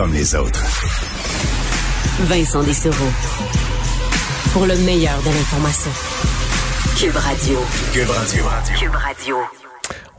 comme les autres. Vincent Dessereau. Pour le meilleur de l'information. Cube Radio. Cube Radio. Cube Radio.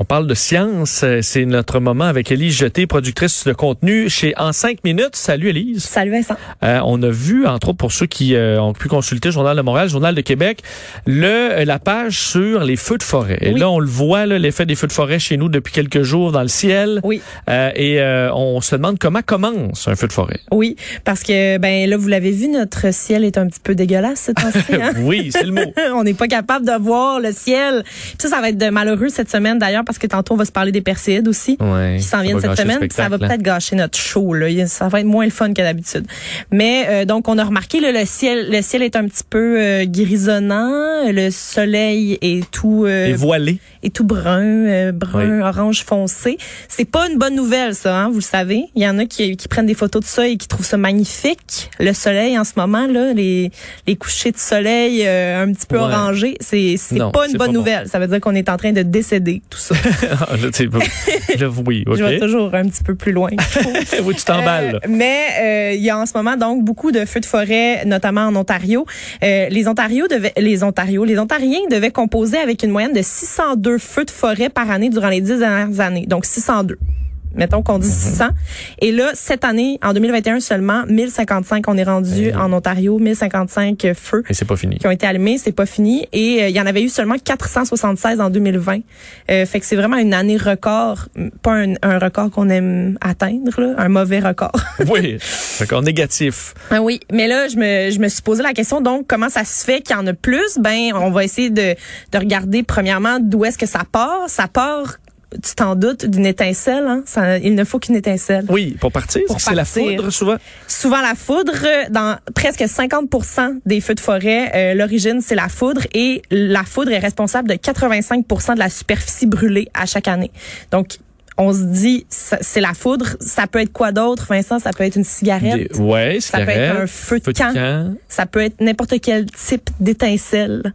On parle de science. C'est notre moment avec Élise Jeté, productrice de contenu chez En 5 minutes. Salut Élise. Salut Vincent. Euh, on a vu, entre autres pour ceux qui euh, ont pu consulter le Journal de Montréal, le Journal de Québec, le euh, la page sur les feux de forêt. Et là, on le voit, l'effet des feux de forêt chez nous depuis quelques jours dans le ciel. Oui. Euh, et euh, on se demande comment commence un feu de forêt. Oui, parce que ben là vous l'avez vu, notre ciel est un petit peu dégueulasse ce temps-ci. hein? oui, c'est le mot. on n'est pas capable de voir le ciel. Puis ça, ça va être de malheureux cette semaine d'ailleurs parce que tantôt on va se parler des perséides aussi. Ouais, qui s'en viennent cette semaine. Ça va hein. peut-être gâcher notre show. Là. Ça va être moins le fun que d'habitude. Mais euh, donc on a remarqué là, le ciel, le ciel est un petit peu euh, grisonnant. Le soleil est tout euh, Et voilé. est tout brun, euh, brun, Oui. orange foncé. C'est pas une bonne nouvelle, ça, hein, vous le savez. Il y en a qui, qui prennent des photos de ça et qui trouvent ça magnifique. Le soleil en ce moment, là, les, les couchers de soleil euh, un petit peu Ouais. orangés, c'est pas une bonne pas bon. nouvelle. Ça veut dire qu'on est en train de décéder, tout ça. Ah, là, oui. Je vais toujours un petit peu plus loin. oui, tu t'emballes. Euh, mais euh, il y a en ce moment donc beaucoup de feux de forêt, notamment en Ontario. Euh, les Ontario devaient, les Ontario, les Ontariens devaient composer avec une moyenne de 602 feux de forêt par année durant les dix dernières années. Donc 602. Mettons qu'on dit Mhm. 600. Et là, cette année, en 2021 seulement, 1055. On est rendu Eh. en Ontario, 1055 feux Et c'est pas fini. qui ont été allumés, c'est pas fini. Et euh, il y en avait eu seulement 476 en 2020. Euh, fait que c'est vraiment une année record, pas un, un record qu'on aime atteindre, là, un mauvais record. oui, d'accord, négatif. Ah oui, mais là, je me, je me suis posé la question, donc, comment ça se fait qu'il y en a plus? Ben, on va essayer de, de regarder, premièrement, d'où est-ce que ça part. Ça part, tu t'en doutes, d'une étincelle. Hein? Ça, il ne faut qu'une étincelle. Oui, pour partir, Pour c'est la foudre souvent. Souvent la foudre, dans presque 50% des feux de forêt, euh, l'origine, c'est la foudre. Et la foudre est responsable de 85% de la superficie brûlée à chaque année. Donc, on se dit, c'est la foudre. Ça peut être quoi d'autre, Vincent? Ça peut être une cigarette. Des- ouais, Ça peut être un feu de camp. Ça peut être n'importe quel type d'étincelle.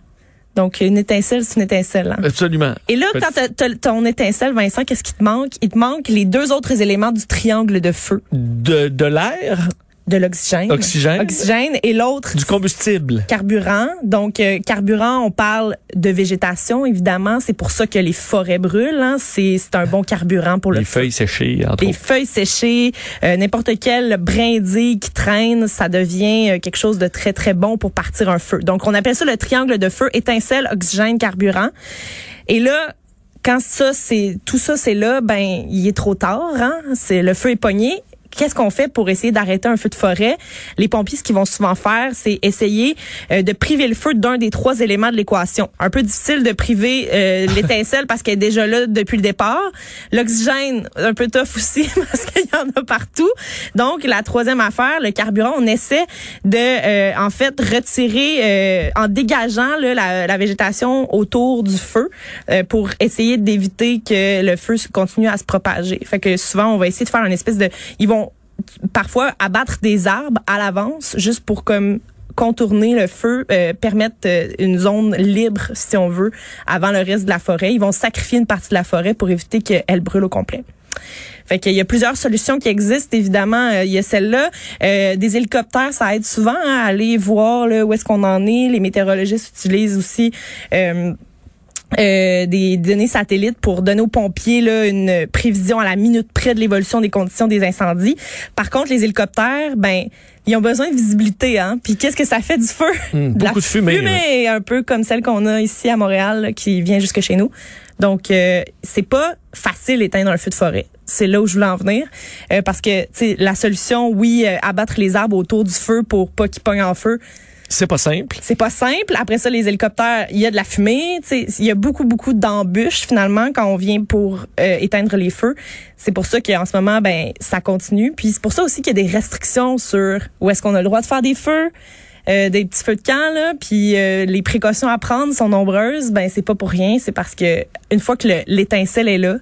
Donc, une étincelle, c'est une étincelle. hein. Absolument. Et là, quand t'as- t'as ton étincelle, Vincent, qu'est-ce qui te manque? Il te manque les deux autres éléments du triangle de feu. De, de l'air, De l'oxygène. Oxygène. Oxygène. Et l'autre, du combustible. carburant. Donc, euh, carburant, on parle de végétation, évidemment. C'est pour ça que les forêts brûlent. Hein. C'est c'est un bon carburant pour le Les feu. feuilles séchées, entre autres. feuilles séchées, euh, n'importe quel brindille qui traîne, ça devient euh, quelque chose de très, très bon pour partir un feu. Donc, on appelle ça le triangle de feu, étincelle, oxygène, carburant. Et là, quand ça, c'est tout ça, c'est là, ben, il est trop tard. Hein? C'est le feu est pogné. Qu'est-ce qu'on fait pour essayer d'arrêter un feu de forêt? Les pompiers, ce qu'ils vont souvent faire, c'est essayer euh, de priver le feu d'un des trois éléments de l'équation. Un peu difficile de priver euh, l'étincelle parce qu'elle est déjà là depuis le départ. L'oxygène, un peu tough aussi parce qu'il y en a partout. Donc, la troisième affaire, le carburant, on essaie de, euh, en fait, retirer, euh, en dégageant là, la, la végétation autour du feu euh, pour essayer d'éviter que le feu continue à se propager. Fait que souvent, on va essayer de faire une espèce de... Ils vont parfois abattre des arbres à l'avance juste pour comme contourner le feu, euh, permettre euh, une zone libre, si on veut, avant le reste de la forêt. Ils vont sacrifier une partie de la forêt pour éviter qu'elle brûle au complet. Fait qu'il y a plusieurs solutions qui existent, évidemment. euh, il y a celle-là. Euh, des hélicoptères, ça aide souvent hein, à aller voir là, où est-ce qu'on en est. Les météorologistes utilisent aussi... euh, euh, des données satellites pour donner aux pompiers là, une prévision à la minute près de l'évolution des conditions des incendies. Par contre, les hélicoptères, ben, ils ont besoin de visibilité, hein. Puis qu'est-ce que ça fait du feu? Hum, De la beaucoup de fumée, fumée, un peu comme celle qu'on a ici à Montréal, là, qui vient jusque chez nous. Donc, euh, c'est pas facile d'éteindre un feu de forêt. C'est là où je voulais en venir, Euh, parce que la solution, oui, euh, abattre les arbres autour du feu pour pas qu'ils pognent en feu. C'est pas simple. C'est pas simple. Après ça, les hélicoptères, il y a de la fumée. Il y a beaucoup, beaucoup d'embûches finalement quand on vient pour euh, éteindre les feux. C'est pour ça qu'en ce moment, ben ça continue. Puis c'est pour ça aussi qu'il y a des restrictions sur où est-ce qu'on a le droit de faire des feux. euh, des petits feux de camp là, puis euh, les précautions à prendre sont nombreuses. Ben c'est pas pour rien, c'est parce que une fois que le- l'étincelle est là,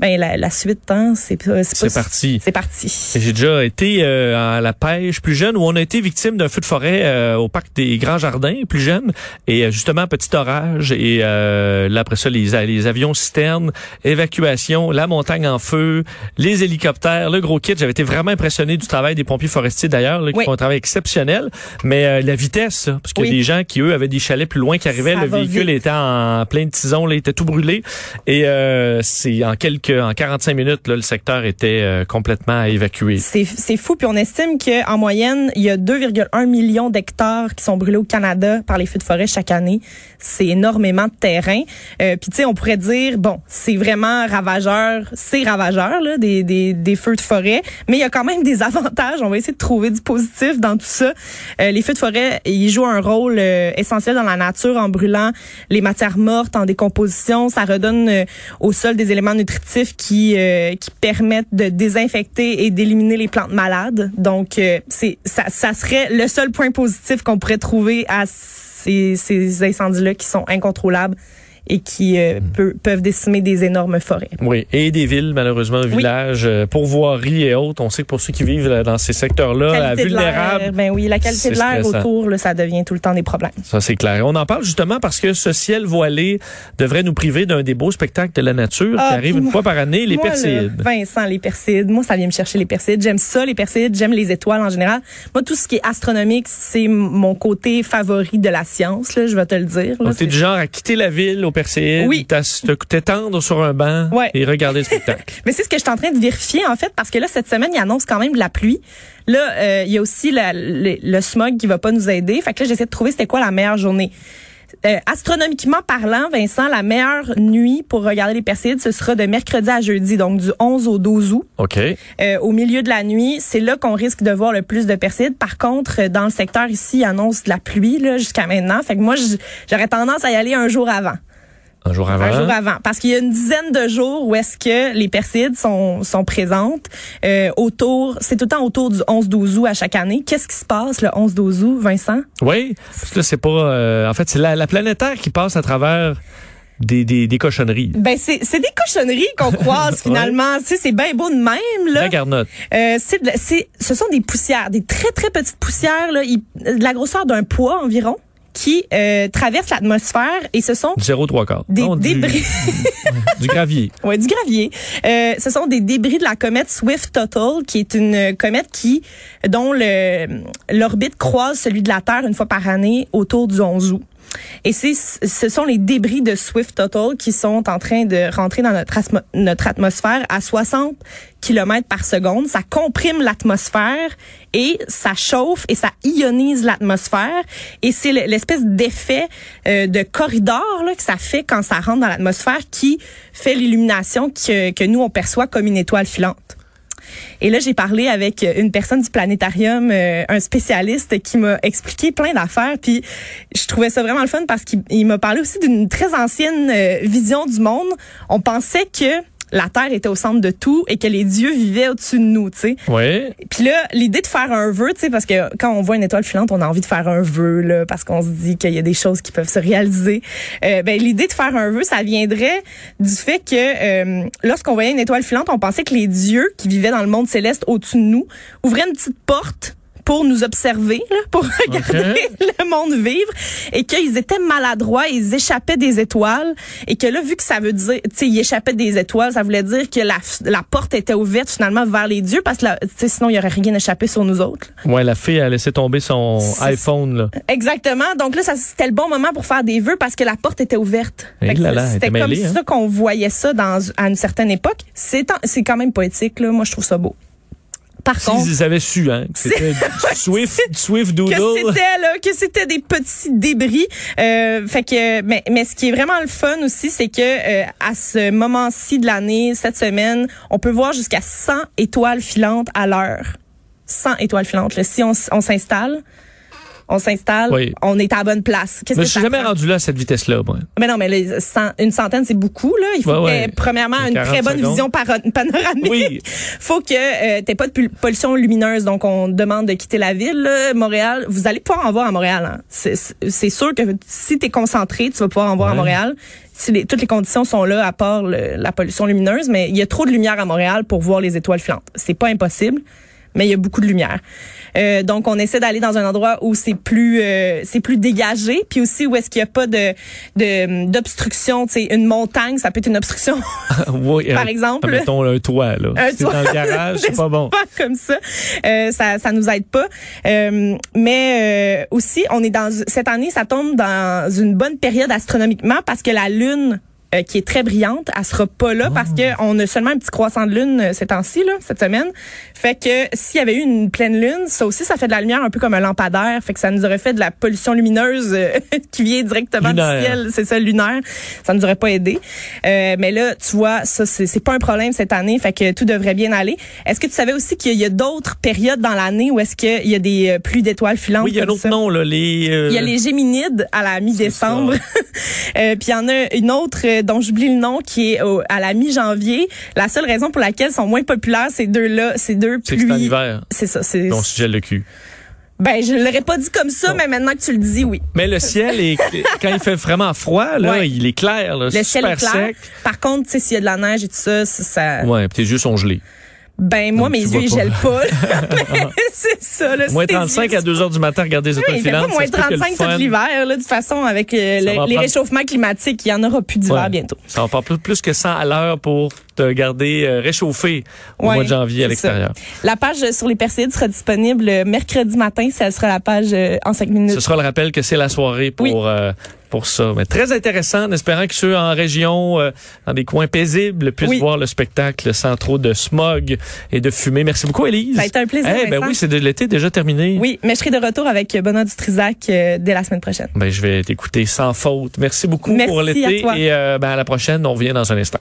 ben la, la suite, hein, c'est pas- c'est pas- parti. C'est parti. J'ai déjà été euh, à la pêche plus jeune où on a été victime d'un feu de forêt euh, au parc des Grands Jardins plus jeune et euh, justement petit orage et euh, là après ça les, les avions citernes, évacuation, la montagne en feu, les hélicoptères, le gros kit. J'avais été vraiment impressionné du travail des pompiers forestiers d'ailleurs là, qui Oui. font un travail exceptionnel, mais euh, la vitesse là, parce qu'il y a Oui. des gens qui eux avaient des chalets plus loin qui arrivaient, Ça le va véhicule vite. était en plein de tisons, là, il était tout brûlé et euh, c'est en quelques en 45 minutes le secteur était euh, complètement évacué. C'est fou. Puis on estime qu'en moyenne, il y a 2,1 millions d'hectares qui sont brûlés au Canada par les feux de forêt chaque année. C'est énormément de terrain. Euh, puis tu sais, on pourrait dire, bon, c'est vraiment ravageur, c'est ravageur, là, des feux de forêt. Mais il y a quand même des avantages. On va essayer de trouver du positif dans tout ça. Euh, les feux de forêt, ils jouent un rôle euh, essentiel dans la nature en brûlant les matières mortes, en décomposition. Ça redonne euh, au sol des éléments nutritifs qui, euh, qui permettent de désinfecter et d'éliminer les plantes malades. Donc, euh, c'est ça, ça serait le seul point positif qu'on pourrait trouver à ces, ces incendies-là qui sont incontrôlables et qui euh, peu- peuvent décimer des énormes forêts. Oui, et des villes, malheureusement, villages, euh, pourvoiries et autres. On sait que pour ceux qui vivent là, dans ces secteurs-là, euh, vulnérables, ben oui, la qualité c'est de l'air autour, là, ça devient tout le temps des problèmes. ça c'est clair. On en parle justement parce que ce ciel voilé devrait nous priver d'un des beaux spectacles de la nature Ah, qui arrive une moi- fois par année, les Moi, là, Perséides. Vincent, les Perséides. Moi, ça vient me chercher les Perséides. J'aime ça, les Perséides. J'aime les étoiles en général. Moi, tout ce qui est astronomique, c'est mon côté favori de la science, là, je vais te le dire. là. T'es du genre à quitter la ville aux Perséides, Oui. t'as- te- t'étendre sur un banc Ouais. et regarder le spectacle. Mais c'est ce que je suis en train de vérifier, en fait, parce que là, cette semaine, il annonce quand même de la pluie. Là, euh, il y a aussi la- le, le smog qui va pas nous aider. Fait que là, j'essaie de trouver c'était quoi la meilleure journée. Euh, astronomiquement parlant, Vincent, la meilleure nuit pour regarder les Perséides, ce sera de mercredi à jeudi, donc du 11 au 12 août. OK. Euh, au milieu de la nuit, c'est là qu'on risque de voir le plus de Perséides. Par contre, dans le secteur ici, il annonce de la pluie là jusqu'à maintenant. Fait que moi, j'aurais tendance à y aller un jour avant. Un jour avant? Un jour avant. Parce qu'il y a une dizaine de jours où est-ce que les Perséides sont, sont présentes euh, autour, c'est tout le temps autour du 11-12 août à chaque année. Qu'est-ce qui se passe le 11-12 août, Vincent? Oui, parce que là, c'est pas... euh, en fait, c'est la, la planétaire qui passe à travers des, des, des cochonneries. Ben, c'est c'est des cochonneries qu'on croise finalement. Tu sais, c'est bien beau de même, là. La. Euh, c'est c'est ce sont des poussières, des très très petites poussières là, de la grosseur d'un poids environ qui euh, traversent l'atmosphère et ce sont Du zéro trois quarts. des Non, débris du gravier. ouais, du gravier. Euh, ce sont des débris de la comète Swift Total qui est une euh, comète qui dont le l'orbite croise celui de la Terre une fois par année autour du 11 août. Et ce sont les débris de Swift Total qui sont en train de rentrer dans notre, notre atmosphère à 60 km par seconde. Ça comprime l'atmosphère et ça chauffe et ça ionise l'atmosphère. Et c'est le- l'espèce d'effet euh, de corridor là, que ça fait quand ça rentre dans l'atmosphère qui fait l'illumination que, que nous, on perçoit comme une étoile filante. Et là, j'ai parlé avec une personne du planétarium, euh, un spécialiste qui m'a expliqué plein d'affaires. Puis je trouvais ça vraiment le fun parce qu'il il m'a parlé aussi d'une très ancienne euh, vision du monde. On pensait que la Terre était au centre de tout et que les dieux vivaient au-dessus de nous, tu sais. Oui. Puis là, l'idée de faire un vœu, tu sais, parce que quand on voit une étoile filante, on a envie de faire un vœu, là, parce qu'on se dit qu'il y a des choses qui peuvent se réaliser. Euh, ben, l'idée de faire un vœu, ça viendrait du fait que euh, lorsqu'on voyait une étoile filante, on pensait que les dieux qui vivaient dans le monde céleste au-dessus de nous ouvraient une petite porte pour nous observer, là, pour regarder le monde vivre, et qu'ils étaient maladroits, ils échappaient des étoiles, et que là, vu que ça veut dire, tu sais, ils échappaient des étoiles, ça voulait dire que la, la porte était ouverte finalement vers les dieux, parce que sinon il y aurait rien échappé sur nous autres. là. Ouais, la fille a laissé tomber son iPhone, là. Exactement. Donc là, c'était le bon moment pour faire des vœux parce que la porte était ouverte. Eh C'était comme hein. ça qu'on voyait ça dans à une certaine époque. C'est quand même poétique là. Moi, je trouve ça beau. Par contre, S'ils avaient su, hein, que c'était Swift, Swift que Doodle. c'était là, que c'était des petits débris. Euh, fait que, mais, mais ce qui est vraiment le fun aussi, c'est que euh, à ce moment-ci de l'année, cette semaine, on peut voir jusqu'à 100 étoiles filantes à l'heure. 100 étoiles filantes. là. Si on s'installe, on s'installe, Oui. on est à la bonne place. Mais que je suis jamais prend? rendu là à cette vitesse-là, moi. Mais non, mais les cent- une centaine, c'est beaucoup. Là. Il faut Ouais, que ouais. premièrement, une 40 très bonne secondes. vision panoramique. Oui. faut que euh, t'aies pas de pol- pollution lumineuse. Donc, on demande de quitter la ville. là. Montréal, vous allez pouvoir en voir à Montréal. hein. C'est- sûr que si t'es concentré, tu vas pouvoir en voir à. Montréal. si les, toutes les conditions sont là, à part le- la pollution lumineuse, mais il y a trop de lumière à Montréal pour voir les étoiles filantes. C'est pas impossible, mais il y a beaucoup de lumière. Euh, donc, on essaie d'aller dans un endroit où c'est plus euh, c'est plus dégagé, puis aussi où est-ce qu'il y a pas de de- d'obstruction. Tu sais, une montagne, ça peut être une obstruction. oui, Par euh, exemple. Mettons un toit, là. Un Si toit. dans le garage, c'est pas bon. pas comme ça. Euh, ça, ça nous aide pas. Euh, mais euh, aussi, on est dans cette année, ça tombe dans une bonne période astronomiquement parce que la lune euh, qui est très brillante, elle sera pas là parce que on a seulement un petit croissant de lune euh, ces temps-ci là, cette semaine. Fait que s'il y avait eu une pleine lune, ça aussi ça fait de la lumière un peu comme un lampadaire, fait que ça nous aurait fait de la pollution lumineuse euh, qui vient directement Lunaire. du ciel, c'est ça lunaire. Ça nous aurait pas aidé. Euh, mais là, tu vois, ça c'est pas un problème cette année, fait que tout devrait bien aller. Est-ce que tu savais aussi qu'il y a d'autres périodes dans l'année où est-ce qu'il y a des euh, pluies d'étoiles filantes Oui, il y a un comme autre ça? nom, là. Les, euh, Il y a les Géminides à la mi-décembre. Euh, puis il y en a une autre dont j'oublie le nom qui est au- à la mi-janvier. La seule raison pour laquelle ils sont moins populaires, ces deux-là, ces deux C'est que c'est en pluies. hiver. C'est ça. C'est, On se gèle le cul. ben, je l'aurais pas dit comme ça, mais maintenant que tu le dis, oui. Mais le ciel, est, quand il fait vraiment froid, là, Ouais. il est clair. Là, Le ciel est clair. sec. Par contre, tu sais, s'il y a de la neige et tout ça, ça, Ouais, tes yeux sont gelés. Ben moi, Donc, mes yeux, ils gèlent pas. C'est ça. Là, Moins Si tes 35 yeux- à 2 heures du matin, regarder les Oui, étoiles il fait pas filantes. moins que le 35 fun- tout l'hiver. Là, de toute façon, avec euh, le- les prendre- réchauffements climatiques, il y en aura plus d'hiver Ouais. bientôt. Ça va pas plus, plus que 100 à l'heure pour te garder euh, réchauffé au Ouais, mois de janvier à l'extérieur. La page euh, sur les Perséides sera disponible euh, mercredi matin. Ça sera la page en cinq minutes. Ce sera le rappel que c'est la soirée pour Oui. euh, pour ça. Mais très intéressant, en espérant que ceux en région, euh, dans des coins paisibles, puissent Oui. voir le spectacle sans trop de smog et de fumée. Merci beaucoup, Élise. Ça a été un plaisir, Eh ben oui, c'est de l'été déjà terminé. Oui, mais je serai de retour avec Benoît Dutrisac euh, dès la semaine prochaine. Ben, je vais t'écouter sans faute. Merci beaucoup Merci pour l'été et euh, ben, à la prochaine. On revient dans un instant.